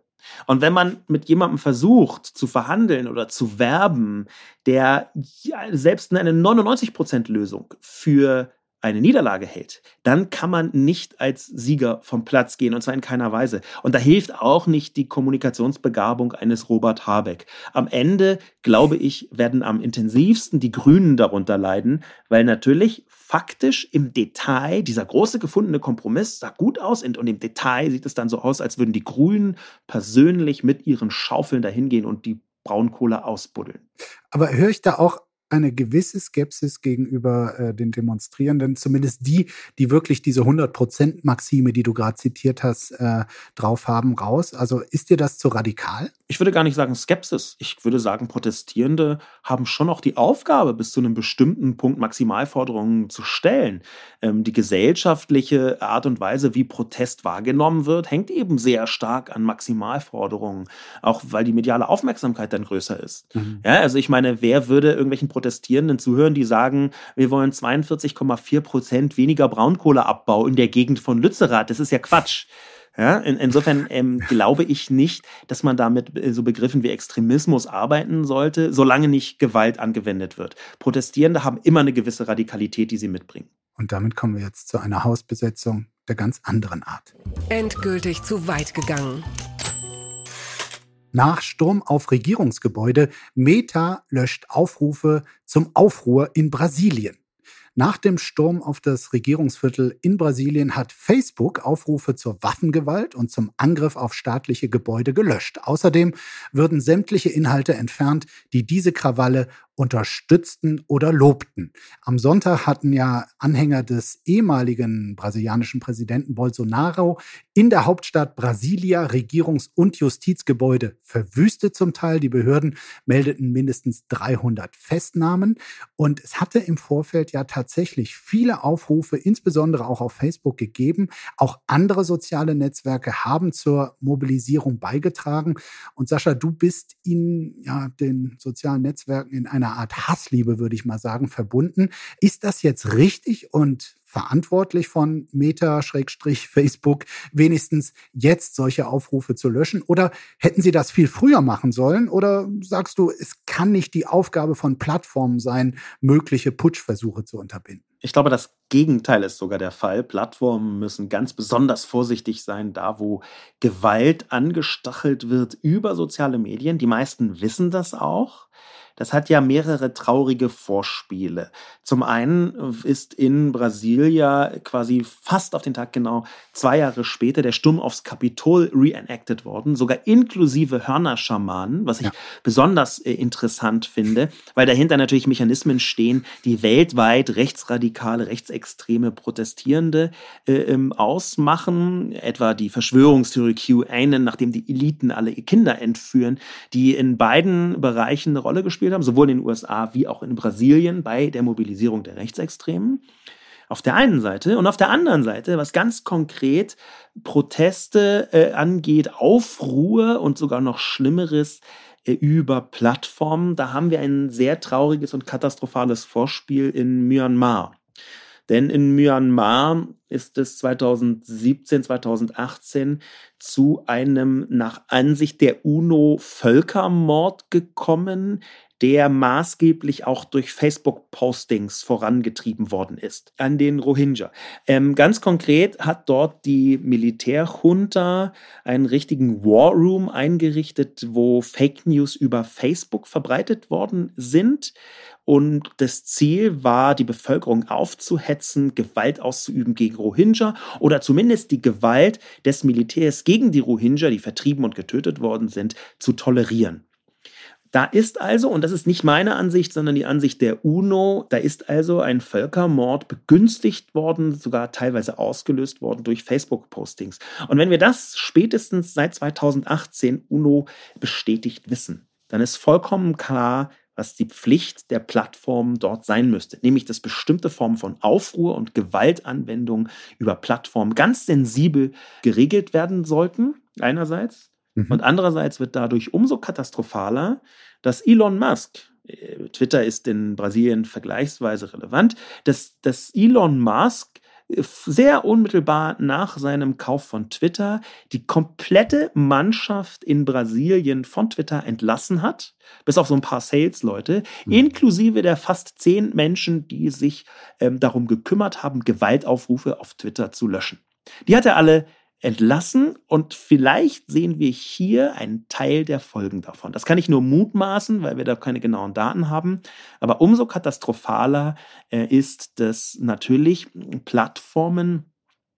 Und wenn man mit jemandem versucht zu verhandeln oder zu werben, der selbst eine 99%-Lösung für eine Niederlage hält, dann kann man nicht als Sieger vom Platz gehen, und zwar in keiner Weise. Und da hilft auch nicht die Kommunikationsbegabung eines Robert Habeck. Am Ende, glaube ich, werden am intensivsten die Grünen darunter leiden, weil natürlich faktisch im Detail dieser große gefundene Kompromiss sah gut aus und im Detail sieht es dann so aus, als würden die Grünen persönlich mit ihren Schaufeln dahingehen und die Braunkohle ausbuddeln. Aber höre ich da auch eine gewisse Skepsis gegenüber äh, den Demonstrierenden, zumindest die, die wirklich diese 100%-Maxime, die du gerade zitiert hast, äh, drauf haben, raus. Also ist dir das zu radikal? Ich würde gar nicht sagen Skepsis. Ich würde sagen, Protestierende haben schon auch die Aufgabe, bis zu einem bestimmten Punkt Maximalforderungen zu stellen. Ähm, die gesellschaftliche Art und Weise, wie Protest wahrgenommen wird, hängt eben sehr stark an Maximalforderungen, auch weil die mediale Aufmerksamkeit dann größer ist. Mhm. Ja, also ich meine, wer würde irgendwelchen Protestierenden zuhören, die sagen, wir wollen 42,4 Prozent weniger Braunkohleabbau in der Gegend von Lützerath. Das ist ja Quatsch. Ja, in, insofern ähm, glaube ich nicht, dass man damit äh, so Begriffen wie Extremismus arbeiten sollte, solange nicht Gewalt angewendet wird. Protestierende haben immer eine gewisse Radikalität, die sie mitbringen. Und damit kommen wir jetzt zu einer Hausbesetzung der ganz anderen Art. Endgültig zu weit gegangen. Nach Sturm auf Regierungsgebäude, Meta löscht Aufrufe zum Aufruhr in Brasilien. Nach dem Sturm auf das Regierungsviertel in Brasilien hat Facebook Aufrufe zur Waffengewalt und zum Angriff auf staatliche Gebäude gelöscht. Außerdem würden sämtliche Inhalte entfernt, die diese Krawalle unterstützten oder lobten. Am Sonntag hatten ja Anhänger des ehemaligen brasilianischen Präsidenten Bolsonaro in der Hauptstadt Brasilia Regierungs- und Justizgebäude verwüstet zum Teil. Die Behörden meldeten mindestens 300 Festnahmen und es hatte im Vorfeld ja tatsächlich viele Aufrufe, insbesondere auch auf Facebook gegeben. Auch andere soziale Netzwerke haben zur Mobilisierung beigetragen. Und Sascha, du bist in ja, den sozialen Netzwerken in einer Art Hassliebe, würde ich mal sagen, verbunden. Ist das jetzt richtig und verantwortlich von Meta-Facebook wenigstens jetzt solche Aufrufe zu löschen? Oder hätten sie das viel früher machen sollen? Oder sagst du, es kann nicht die Aufgabe von Plattformen sein, mögliche Putschversuche zu unterbinden? Ich glaube, das Gegenteil ist sogar der Fall. Plattformen müssen ganz besonders vorsichtig sein, da wo Gewalt angestachelt wird über soziale Medien. Die meisten wissen das auch. Das hat ja mehrere traurige Vorspiele. Zum einen ist in Brasilia quasi fast auf den Tag genau zwei Jahre später der Sturm aufs Kapitol reenacted worden, sogar inklusive Hörnerschamanen, was ich ja. besonders äh, interessant finde, weil dahinter natürlich Mechanismen stehen, die weltweit rechtsradikale, rechtsextreme Protestierende äh, ähm, ausmachen, etwa die Verschwörungstheorie QAnon, nachdem die Eliten alle Kinder entführen, die in beiden Bereichen eine Rolle gespielt gespielt haben, sowohl in den USA wie auch in Brasilien bei der Mobilisierung der Rechtsextremen. Auf der einen Seite und auf der anderen Seite, was ganz konkret Proteste äh, angeht, Aufruhr und sogar noch Schlimmeres äh, über Plattformen, da haben wir ein sehr trauriges und katastrophales Vorspiel in Myanmar. Denn in Myanmar ist es 2017, 2018 zu einem nach Ansicht der UNO Völkermord gekommen, der maßgeblich auch durch Facebook-Postings vorangetrieben worden ist an den Rohingya. Ähm, ganz konkret hat dort die Militärjunta einen richtigen War Room eingerichtet, wo Fake News über Facebook verbreitet worden sind. Und das Ziel war, die Bevölkerung aufzuhetzen, Gewalt auszuüben gegen Rohingya oder zumindest die Gewalt des Militärs gegen die Rohingya, die vertrieben und getötet worden sind, zu tolerieren. Da ist also, und das ist nicht meine Ansicht, sondern die Ansicht der UNO, da ist also ein Völkermord begünstigt worden, sogar teilweise ausgelöst worden durch Facebook-Postings. Und wenn wir das spätestens seit 2018 UNO bestätigt wissen, dann ist vollkommen klar, was die Pflicht der Plattformen dort sein müsste, nämlich dass bestimmte Formen von Aufruhr und Gewaltanwendung über Plattformen ganz sensibel geregelt werden sollten, einerseits, Mhm. Und andererseits wird dadurch umso katastrophaler, dass Elon Musk, äh, Twitter ist in Brasilien vergleichsweise relevant, dass, dass Elon Musk äh, sehr unmittelbar nach seinem Kauf von Twitter die komplette Mannschaft in Brasilien von Twitter entlassen hat, bis auf so ein paar Sales-Leute, mhm. inklusive der fast zehn Menschen, die sich ähm, darum gekümmert haben, Gewaltaufrufe auf Twitter zu löschen. Die hat er alle entlassen und vielleicht sehen wir hier einen Teil der Folgen davon. Das kann ich nur mutmaßen, weil wir da keine genauen Daten haben. Aber umso katastrophaler äh, ist, dass natürlich Plattformen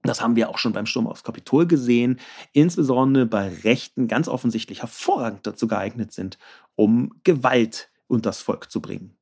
das haben wir auch schon beim Sturm aufs Kapitol gesehen, insbesondere bei Rechten ganz offensichtlich hervorragend dazu geeignet sind, um Gewalt unters Volk zu bringen.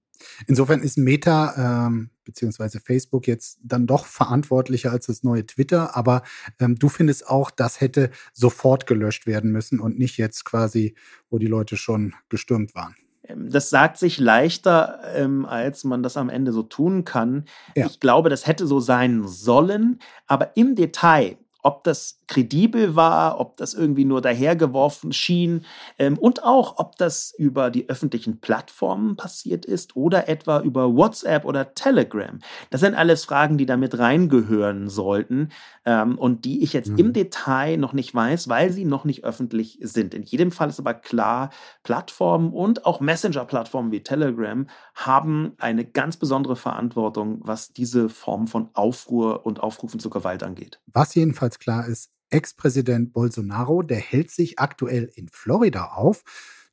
Insofern ist Meta ähm, beziehungsweise Facebook jetzt dann doch verantwortlicher als das neue Twitter, aber ähm, du findest auch, das hätte sofort gelöscht werden müssen und nicht jetzt quasi, wo die Leute schon gestürmt waren. Ähm, das sagt sich leichter, ähm, als man das am Ende so tun kann. Ja. Ich glaube, das hätte so sein sollen, aber im Detail ob das kredibel war, ob das irgendwie nur dahergeworfen schien ähm, und auch, ob das über die öffentlichen Plattformen passiert ist oder etwa über WhatsApp oder Telegram. Das sind alles Fragen, die damit reingehören sollten ähm, und die ich jetzt mhm. im Detail noch nicht weiß, weil sie noch nicht öffentlich sind. In jedem Fall ist aber klar, Plattformen und auch Messenger-Plattformen wie Telegram haben eine ganz besondere Verantwortung, was diese Form von Aufruhr und Aufrufen zur Gewalt angeht. Was jedenfalls klar ist, Ex-Präsident Bolsonaro, der hält sich aktuell in Florida auf.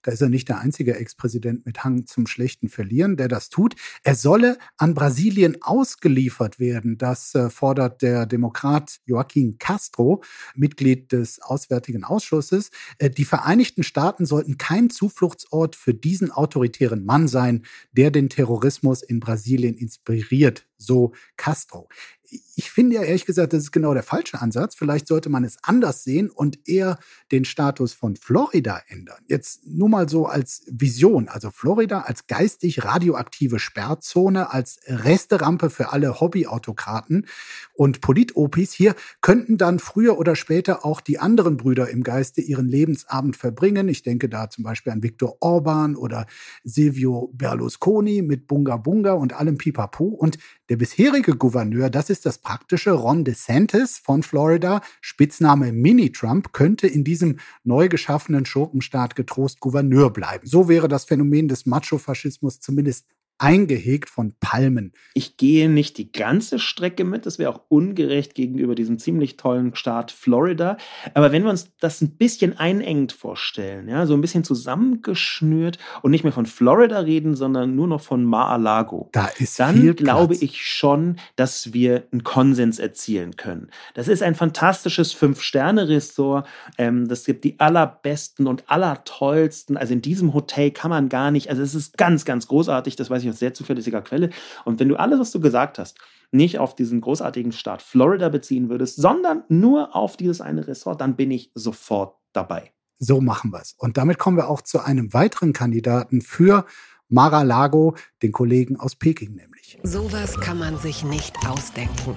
Da ist er nicht der einzige Ex-Präsident mit Hang zum schlechten Verlieren, der das tut. Er solle an Brasilien ausgeliefert werden. Das äh, fordert der Demokrat Joaquim Castro, Mitglied des Auswärtigen Ausschusses. Äh, die Vereinigten Staaten sollten kein Zufluchtsort für diesen autoritären Mann sein, der den Terrorismus in Brasilien inspiriert, so Castro ich finde ja ehrlich gesagt, das ist genau der falsche Ansatz. Vielleicht sollte man es anders sehen und eher den Status von Florida ändern. Jetzt nur mal so als Vision. Also Florida als geistig radioaktive Sperrzone, als Resterampe für alle Hobbyautokraten und Politopis. Hier könnten dann früher oder später auch die anderen Brüder im Geiste ihren Lebensabend verbringen. Ich denke da zum Beispiel an Viktor Orban oder Silvio Berlusconi mit Bunga Bunga und allem Pipapo. Und der bisherige Gouverneur, das ist das praktische, Ron DeSantis von Florida, Spitzname Mini-Trump, könnte in diesem neu geschaffenen Schurkenstaat getrost Gouverneur bleiben. So wäre das Phänomen des Macho-Faschismus zumindest eingehegt von Palmen. Ich gehe nicht die ganze Strecke mit, das wäre auch ungerecht gegenüber diesem ziemlich tollen Staat Florida. Aber wenn wir uns das ein bisschen einengt vorstellen, ja, so ein bisschen zusammengeschnürt und nicht mehr von Florida reden, sondern nur noch von Mar-a-Lago, da ist dann glaube ich schon, dass wir einen Konsens erzielen können. Das ist ein fantastisches Fünf-Sterne-Ressort. Ähm, das gibt die allerbesten und allertollsten. Also in diesem Hotel kann man gar nicht, also es ist ganz, ganz großartig, das weiß ich aus sehr zuverlässiger Quelle. Und wenn du alles, was du gesagt hast, nicht auf diesen großartigen Staat Florida beziehen würdest, sondern nur auf dieses eine Ressort, dann bin ich sofort dabei. So machen wir es. Und damit kommen wir auch zu einem weiteren Kandidaten für Mar-a-Lago, den Kollegen aus Peking nämlich. Sowas kann man sich nicht ausdenken.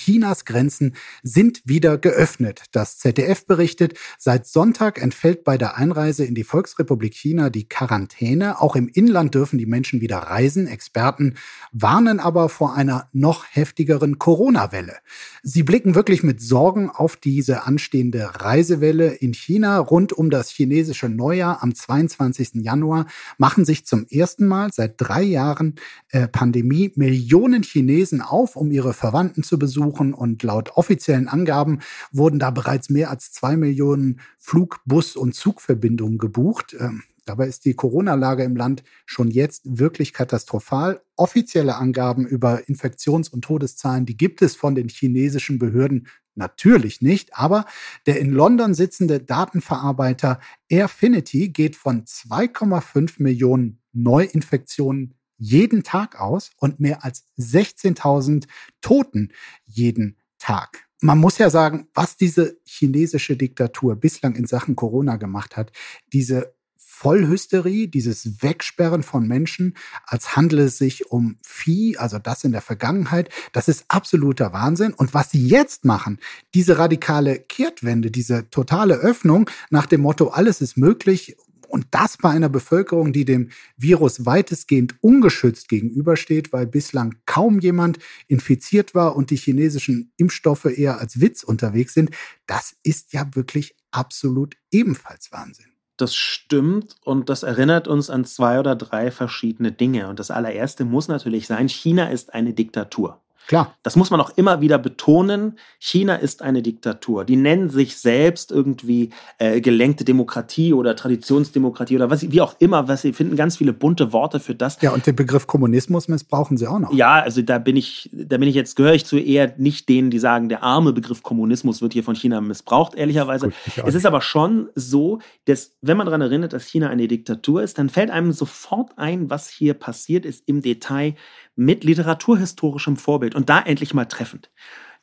Chinas Grenzen sind wieder geöffnet. Das ZDF berichtet, seit Sonntag entfällt bei der Einreise in die Volksrepublik China die Quarantäne. Auch im Inland dürfen die Menschen wieder reisen. Experten warnen aber vor einer noch heftigeren Corona-Welle. Sie blicken wirklich mit Sorgen auf diese anstehende Reisewelle in China. Rund um das chinesische Neujahr am 22. Januar machen sich zum ersten Mal seit drei Jahren äh, Pandemie Millionen Chinesen auf, um ihre Verwandten zu besuchen besuchen und laut offiziellen Angaben wurden da bereits mehr als zwei Millionen Flug-, Bus- und Zugverbindungen gebucht. Ähm, dabei ist die Corona-Lage im Land schon jetzt wirklich katastrophal. Offizielle Angaben über Infektions- und Todeszahlen, die gibt es von den chinesischen Behörden natürlich nicht. Aber der in London sitzende Datenverarbeiter Airfinity geht von 2,5 Millionen Neuinfektionen jeden Tag aus und mehr als 16.000 Toten jeden Tag. Man muss ja sagen, was diese chinesische Diktatur bislang in Sachen Corona gemacht hat, diese Vollhysterie, dieses Wegsperren von Menschen, als handele es sich um Vieh, also das in der Vergangenheit, das ist absoluter Wahnsinn. Und was sie jetzt machen, diese radikale Kehrtwende, diese totale Öffnung nach dem Motto, alles ist möglich, und das bei einer Bevölkerung, die dem Virus weitestgehend ungeschützt gegenübersteht, weil bislang kaum jemand infiziert war und die chinesischen Impfstoffe eher als Witz unterwegs sind, das ist ja wirklich absolut ebenfalls Wahnsinn. Das stimmt und das erinnert uns an zwei oder drei verschiedene Dinge. Und das allererste muss natürlich sein, China ist eine Diktatur. Klar. Das muss man auch immer wieder betonen. China ist eine Diktatur. Die nennen sich selbst irgendwie äh, gelenkte Demokratie oder Traditionsdemokratie oder was, wie auch immer. Was sie finden ganz viele bunte Worte für das. Ja, und den Begriff Kommunismus missbrauchen sie auch noch. Ja, also da bin ich, da bin ich jetzt, gehöre ich zu eher nicht denen, die sagen, der arme Begriff Kommunismus wird hier von China missbraucht, ehrlicherweise. Gut, es ist aber schon so, dass, wenn man daran erinnert, dass China eine Diktatur ist, dann fällt einem sofort ein, was hier passiert ist im Detail mit literaturhistorischem Vorbild und da endlich mal treffend.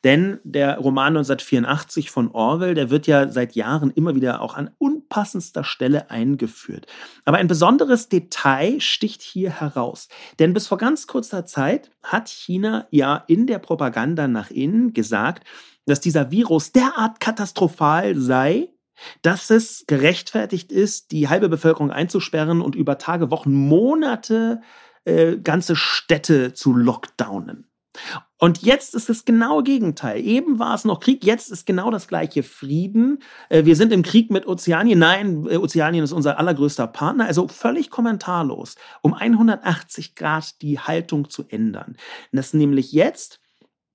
Denn der Roman 1984 von Orwell, der wird ja seit Jahren immer wieder auch an unpassendster Stelle eingeführt. Aber ein besonderes Detail sticht hier heraus. Denn bis vor ganz kurzer Zeit hat China ja in der Propaganda nach innen gesagt, dass dieser Virus derart katastrophal sei, dass es gerechtfertigt ist, die halbe Bevölkerung einzusperren und über Tage, Wochen, Monate äh, ganze Städte zu lockdownen. Und jetzt ist das genaue Gegenteil. Eben war es noch Krieg, jetzt ist genau das gleiche Frieden. Äh, wir sind im Krieg mit Ozeanien. Nein, äh, Ozeanien ist unser allergrößter Partner. Also völlig kommentarlos, um 180 Grad die Haltung zu ändern. Dass nämlich jetzt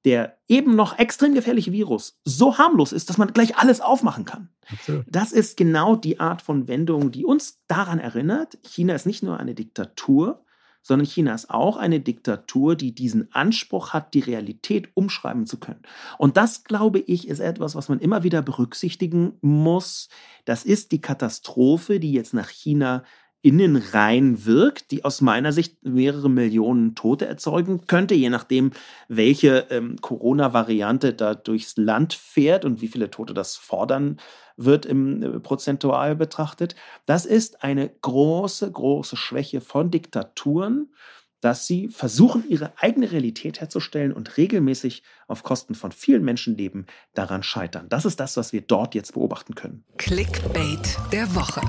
der eben noch extrem gefährliche Virus so harmlos ist, dass man gleich alles aufmachen kann. Absolut. Das ist genau die Art von Wendung, die uns daran erinnert, China ist nicht nur eine Diktatur, sondern China ist auch eine Diktatur, die diesen Anspruch hat, die Realität umschreiben zu können. Und das, glaube ich, ist etwas, was man immer wieder berücksichtigen muss. Das ist die Katastrophe, die jetzt nach China innen rein wirkt, die aus meiner Sicht mehrere Millionen Tote erzeugen könnte, je nachdem, welche ähm, Corona-Variante da durchs Land fährt und wie viele Tote das fordern wird im äh, prozentual betrachtet. Das ist eine große, große Schwäche von Diktaturen, dass sie versuchen, ihre eigene Realität herzustellen und regelmäßig auf Kosten von vielen Menschenleben daran scheitern. Das ist das, was wir dort jetzt beobachten können. Clickbait der Woche.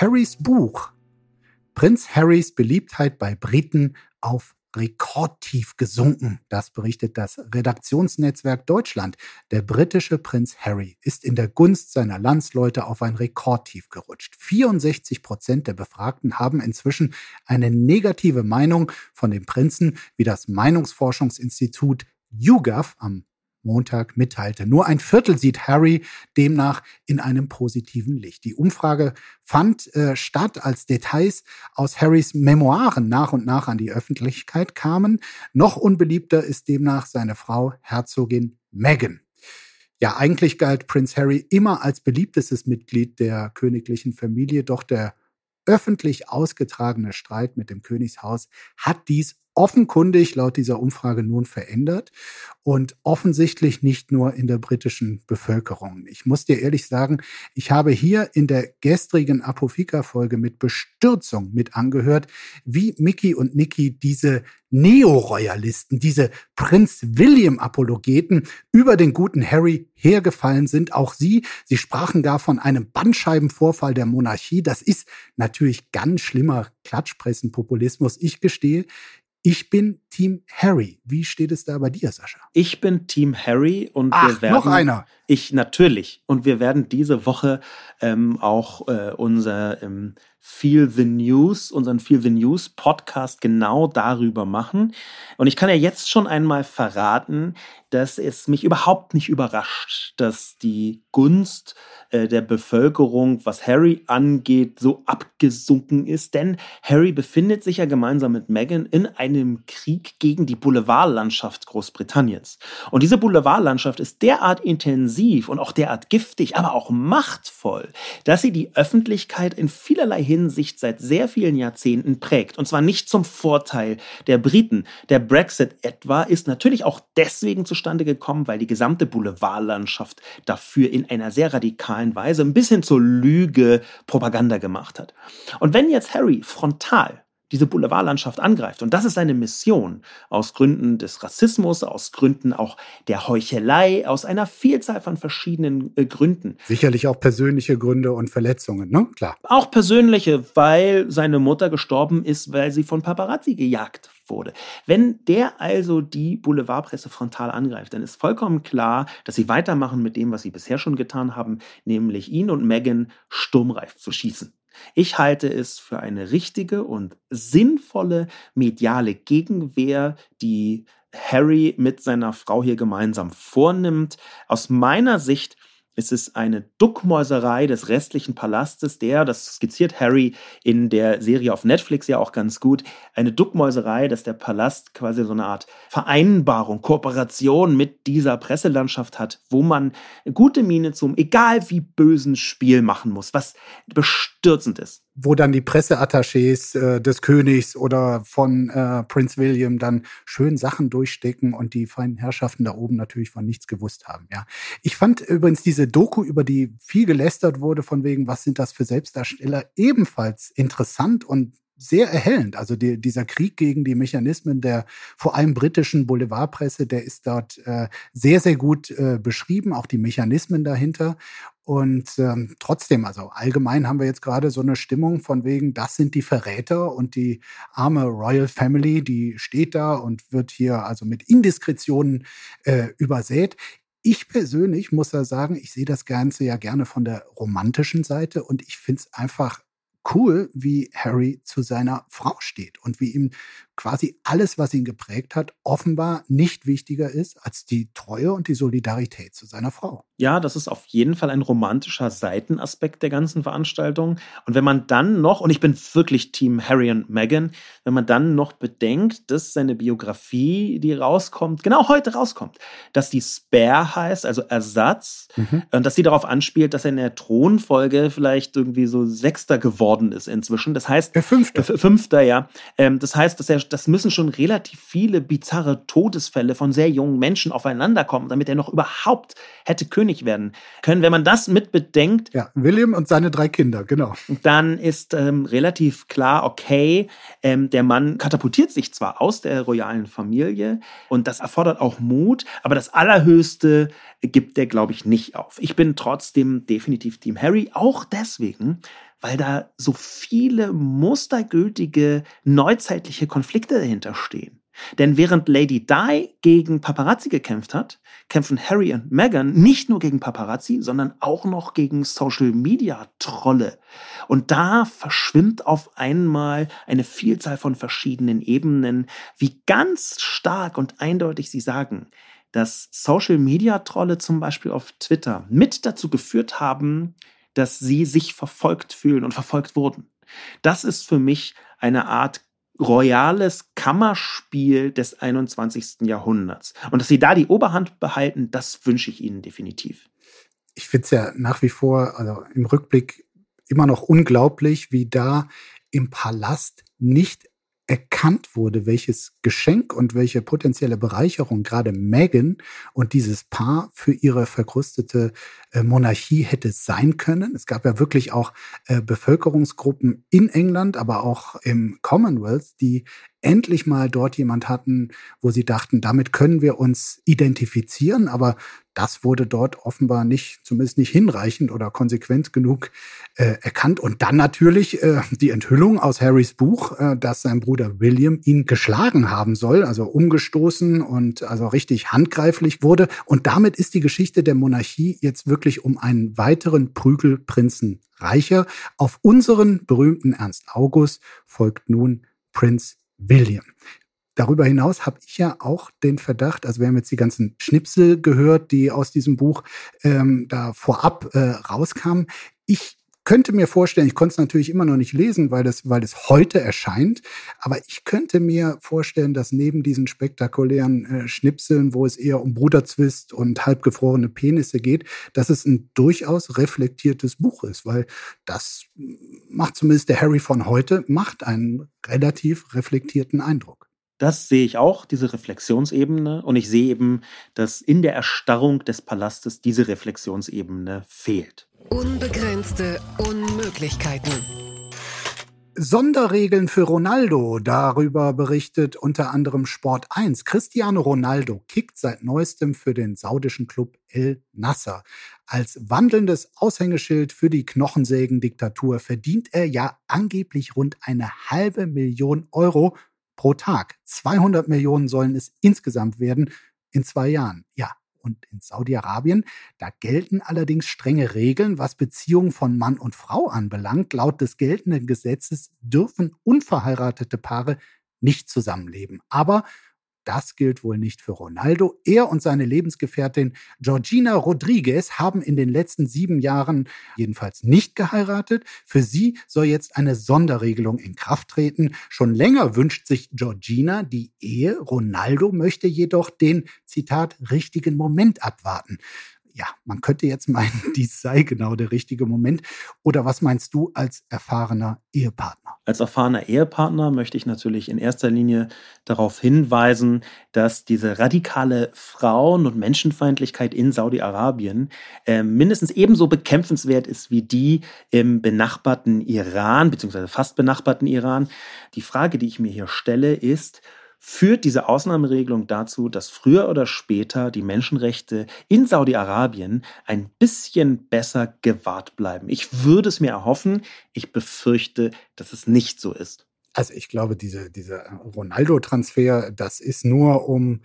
Harrys Buch. Prinz Harrys Beliebtheit bei Briten auf Rekordtief gesunken. Das berichtet das Redaktionsnetzwerk Deutschland. Der britische Prinz Harry ist in der Gunst seiner Landsleute auf ein Rekordtief gerutscht. 64 Prozent der Befragten haben inzwischen eine negative Meinung von dem Prinzen, wie das Meinungsforschungsinstitut YouGov am Montag mitteilte. Nur ein Viertel sieht Harry demnach in einem positiven Licht. Die Umfrage fand äh, statt, als Details aus Harrys Memoiren nach und nach an die Öffentlichkeit kamen. Noch unbeliebter ist demnach seine Frau Herzogin Meghan. Ja, eigentlich galt Prince Harry immer als beliebtestes Mitglied der königlichen Familie, doch der öffentlich ausgetragene Streit mit dem Königshaus hat dies offenkundig laut dieser Umfrage nun verändert und offensichtlich nicht nur in der britischen Bevölkerung. Ich muss dir ehrlich sagen, ich habe hier in der gestrigen Apofika-Folge mit Bestürzung mit angehört, wie Mickey und Nicky diese Neo-Royalisten, diese Prinz William-Apologeten über den guten Harry hergefallen sind. Auch sie, sie sprachen gar von einem Bandscheibenvorfall der Monarchie. Das ist natürlich ganz schlimmer Klatschpressenpopulismus. Ich gestehe, ich bin Team Harry. Wie steht es da bei dir, Sascha? Ich bin Team Harry und Ach, wir werden. Noch einer. Ich natürlich. Und wir werden diese Woche ähm, auch äh, unser ähm, Feel the News, unseren Feel the News Podcast genau darüber machen. Und ich kann ja jetzt schon einmal verraten, dass es mich überhaupt nicht überrascht, dass die Gunst äh, der Bevölkerung, was Harry angeht, so abgesunken ist. Denn Harry befindet sich ja gemeinsam mit Meghan in einem Krieg gegen die Boulevardlandschaft Großbritanniens. Und diese Boulevardlandschaft ist derart intensiv und auch derart giftig, aber auch machtvoll, dass sie die Öffentlichkeit in vielerlei Hinsicht seit sehr vielen Jahrzehnten prägt. Und zwar nicht zum Vorteil der Briten. Der Brexit etwa ist natürlich auch deswegen zustande gekommen, weil die gesamte Boulevardlandschaft dafür in einer sehr radikalen Weise ein bisschen zur Lüge Propaganda gemacht hat. Und wenn jetzt Harry frontal diese Boulevardlandschaft angreift. Und das ist seine Mission. Aus Gründen des Rassismus, aus Gründen auch der Heuchelei, aus einer Vielzahl von verschiedenen äh, Gründen. Sicherlich auch persönliche Gründe und Verletzungen, ne? Klar. Auch persönliche, weil seine Mutter gestorben ist, weil sie von Paparazzi gejagt wurde. Wenn der also die Boulevardpresse frontal angreift, dann ist vollkommen klar, dass sie weitermachen mit dem, was sie bisher schon getan haben, nämlich ihn und Meghan sturmreif zu schießen. Ich halte es für eine richtige und sinnvolle mediale Gegenwehr, die Harry mit seiner Frau hier gemeinsam vornimmt. Aus meiner Sicht es ist eine Duckmäuserei des restlichen Palastes, der, das skizziert Harry in der Serie auf Netflix ja auch ganz gut, eine Duckmäuserei, dass der Palast quasi so eine Art Vereinbarung, Kooperation mit dieser Presselandschaft hat, wo man gute Miene zum egal wie bösen Spiel machen muss, was bestürzend ist wo dann die Presseattachés äh, des Königs oder von äh, Prince William dann schön Sachen durchstecken und die feinen Herrschaften da oben natürlich von nichts gewusst haben. Ja, ich fand übrigens diese Doku, über die viel gelästert wurde, von wegen, was sind das für Selbstdarsteller, ebenfalls interessant und sehr erhellend. Also die, dieser Krieg gegen die Mechanismen der vor allem britischen Boulevardpresse, der ist dort äh, sehr, sehr gut äh, beschrieben, auch die Mechanismen dahinter. Und ähm, trotzdem, also allgemein haben wir jetzt gerade so eine Stimmung von wegen, das sind die Verräter und die arme Royal Family, die steht da und wird hier also mit Indiskretionen äh, übersät. Ich persönlich muss ja sagen, ich sehe das Ganze ja gerne von der romantischen Seite und ich finde es einfach cool, wie Harry zu seiner Frau steht und wie ihm quasi alles, was ihn geprägt hat, offenbar nicht wichtiger ist als die Treue und die Solidarität zu seiner Frau. Ja, das ist auf jeden Fall ein romantischer Seitenaspekt der ganzen Veranstaltung. Und wenn man dann noch, und ich bin wirklich Team Harry und Meghan, wenn man dann noch bedenkt, dass seine Biografie, die rauskommt, genau heute rauskommt, dass die Spare heißt, also Ersatz, mhm. und dass sie darauf anspielt, dass er in der Thronfolge vielleicht irgendwie so Sechster geworden ist inzwischen. Das heißt, der Fünfter. Fünfter, ja. Ähm, das heißt, dass er das müssen schon relativ viele bizarre Todesfälle von sehr jungen Menschen aufeinander kommen, damit er noch überhaupt hätte König werden können. Wenn man das mit bedenkt. Ja, William und seine drei Kinder, genau. Dann ist ähm, relativ klar, okay, ähm, der Mann katapultiert sich zwar aus der royalen Familie und das erfordert auch Mut, aber das Allerhöchste gibt er, glaube ich, nicht auf. Ich bin trotzdem definitiv Team Harry, auch deswegen, weil da so viele mustergültige neuzeitliche Konflikte dahinter stehen. Denn während Lady Di gegen Paparazzi gekämpft hat, kämpfen Harry und Meghan nicht nur gegen Paparazzi, sondern auch noch gegen Social Media Trolle. Und da verschwimmt auf einmal eine Vielzahl von verschiedenen Ebenen, wie ganz stark und eindeutig sie sagen, dass Social Media Trolle zum Beispiel auf Twitter mit dazu geführt haben, dass sie sich verfolgt fühlen und verfolgt wurden. Das ist für mich eine Art royales Kammerspiel des 21. Jahrhunderts. Und dass sie da die Oberhand behalten, das wünsche ich ihnen definitiv. Ich finde es ja nach wie vor, also im Rückblick immer noch unglaublich, wie da im Palast nicht erkannt wurde, welches Geschenk und welche potenzielle Bereicherung gerade Meghan und dieses Paar für ihre verkrustete äh, Monarchie hätte sein können. Es gab ja wirklich auch äh, Bevölkerungsgruppen in England, aber auch im Commonwealth, die endlich mal dort jemand hatten, wo sie dachten, damit können wir uns identifizieren, aber das wurde dort offenbar nicht, zumindest nicht hinreichend oder konsequent genug äh, erkannt. Und dann natürlich äh, die Enthüllung aus Harrys Buch, äh, dass sein Bruder William ihn geschlagen haben soll, also umgestoßen und also richtig handgreiflich wurde. Und damit ist die Geschichte der Monarchie jetzt wirklich um einen weiteren Prügelprinzen reicher. Auf unseren berühmten Ernst August folgt nun Prinz William. Darüber hinaus habe ich ja auch den Verdacht, also wir haben jetzt die ganzen Schnipsel gehört, die aus diesem Buch ähm, da vorab äh, rauskamen. Ich könnte mir vorstellen, ich konnte es natürlich immer noch nicht lesen, weil es, weil es heute erscheint, aber ich könnte mir vorstellen, dass neben diesen spektakulären äh, Schnipseln, wo es eher um Bruderzwist und halbgefrorene Penisse geht, dass es ein durchaus reflektiertes Buch ist, weil das macht zumindest der Harry von heute, macht einen relativ reflektierten Eindruck. Das sehe ich auch, diese Reflexionsebene. Und ich sehe eben, dass in der Erstarrung des Palastes diese Reflexionsebene fehlt. Unbegrenzte Unmöglichkeiten. Sonderregeln für Ronaldo. Darüber berichtet unter anderem Sport 1. Cristiano Ronaldo kickt seit neuestem für den saudischen Club El Nasser. Als wandelndes Aushängeschild für die Knochensägen-Diktatur verdient er ja angeblich rund eine halbe Million Euro pro Tag. 200 Millionen sollen es insgesamt werden in zwei Jahren. Ja, und in Saudi-Arabien. Da gelten allerdings strenge Regeln, was Beziehungen von Mann und Frau anbelangt. Laut des geltenden Gesetzes dürfen unverheiratete Paare nicht zusammenleben. Aber das gilt wohl nicht für Ronaldo. Er und seine Lebensgefährtin Georgina Rodriguez haben in den letzten sieben Jahren jedenfalls nicht geheiratet. Für sie soll jetzt eine Sonderregelung in Kraft treten. Schon länger wünscht sich Georgina die Ehe. Ronaldo möchte jedoch den, Zitat, richtigen Moment abwarten ja, man könnte jetzt meinen, dies sei genau der richtige Moment. Oder was meinst du als erfahrener Ehepartner? Als erfahrener Ehepartner möchte ich natürlich in erster Linie darauf hinweisen, dass diese radikale Frauen- und Menschenfeindlichkeit in Saudi-Arabien äh, mindestens ebenso bekämpfenswert ist wie die im benachbarten Iran, beziehungsweise fast benachbarten Iran. Die Frage, die ich mir hier stelle, ist, führt diese Ausnahmeregelung dazu, dass früher oder später die Menschenrechte in Saudi-Arabien ein bisschen besser gewahrt bleiben. Ich würde es mir erhoffen, ich befürchte, dass es nicht so ist. Also ich glaube, diese, dieser Ronaldo-Transfer, das ist nur um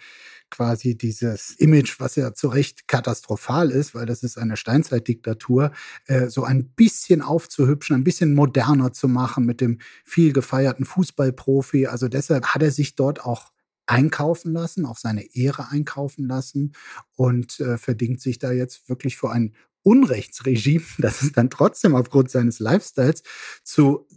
quasi dieses Image, was ja zu Recht katastrophal ist, weil das ist eine Steinzeitdiktatur, äh, so ein bisschen aufzuhübschen, ein bisschen moderner zu machen mit dem viel gefeierten Fußballprofi. Also deshalb hat er sich dort auch einkaufen lassen, auch seine Ehre einkaufen lassen und äh, verdingt sich da jetzt wirklich vor ein Unrechtsregime, dass es dann trotzdem aufgrund seines Lifestyles zu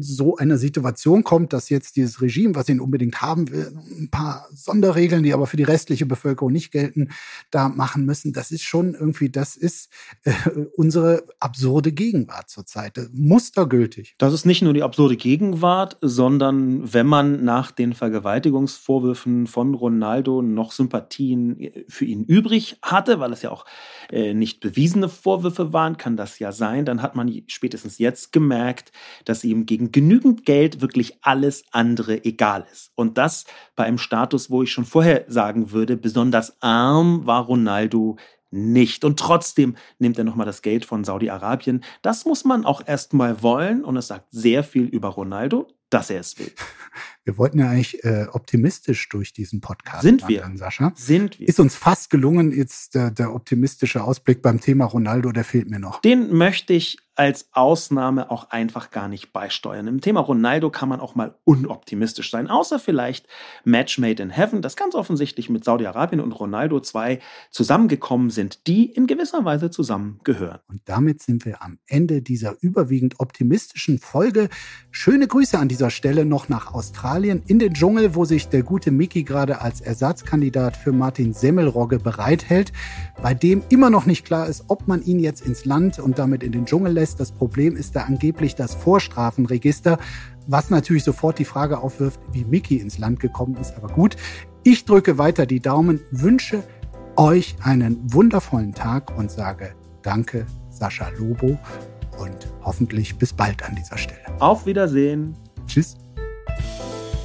so einer Situation kommt, dass jetzt dieses Regime, was ihn unbedingt haben will, ein paar Sonderregeln, die aber für die restliche Bevölkerung nicht gelten, da machen müssen. Das ist schon irgendwie, das ist äh, unsere absurde Gegenwart zurzeit, äh, mustergültig. Das ist nicht nur die absurde Gegenwart, sondern wenn man nach den Vergewaltigungsvorwürfen von Ronaldo noch Sympathien äh, für ihn übrig hatte, weil es ja auch äh, nicht bewiesene Vorwürfe waren, kann das ja sein, dann hat man spätestens jetzt gemerkt, dass ihm gegen genügend Geld wirklich alles andere egal ist. Und das bei einem Status, wo ich schon vorher sagen würde, besonders arm war Ronaldo nicht. Und trotzdem nimmt er nochmal das Geld von Saudi-Arabien. Das muss man auch erstmal wollen. Und es sagt sehr viel über Ronaldo, dass er es will. Wir wollten ja eigentlich äh, optimistisch durch diesen Podcast. Sind wir, wandern, Sascha. Sind wir. Ist uns fast gelungen. Jetzt der, der optimistische Ausblick beim Thema Ronaldo, der fehlt mir noch. Den möchte ich als Ausnahme auch einfach gar nicht beisteuern. Im Thema Ronaldo kann man auch mal unoptimistisch sein, außer vielleicht Match Made in Heaven, das ganz offensichtlich mit Saudi-Arabien und Ronaldo zwei zusammengekommen sind, die in gewisser Weise zusammengehören. Und damit sind wir am Ende dieser überwiegend optimistischen Folge. Schöne Grüße an dieser Stelle noch nach Australien in den Dschungel, wo sich der gute Mickey gerade als Ersatzkandidat für Martin Semmelrogge bereithält, bei dem immer noch nicht klar ist, ob man ihn jetzt ins Land und damit in den Dschungel lässt heißt, das Problem ist da angeblich das Vorstrafenregister, was natürlich sofort die Frage aufwirft, wie Mickey ins Land gekommen ist. Aber gut, ich drücke weiter die Daumen, wünsche euch einen wundervollen Tag und sage Danke, Sascha Lobo, und hoffentlich bis bald an dieser Stelle. Auf Wiedersehen. Tschüss.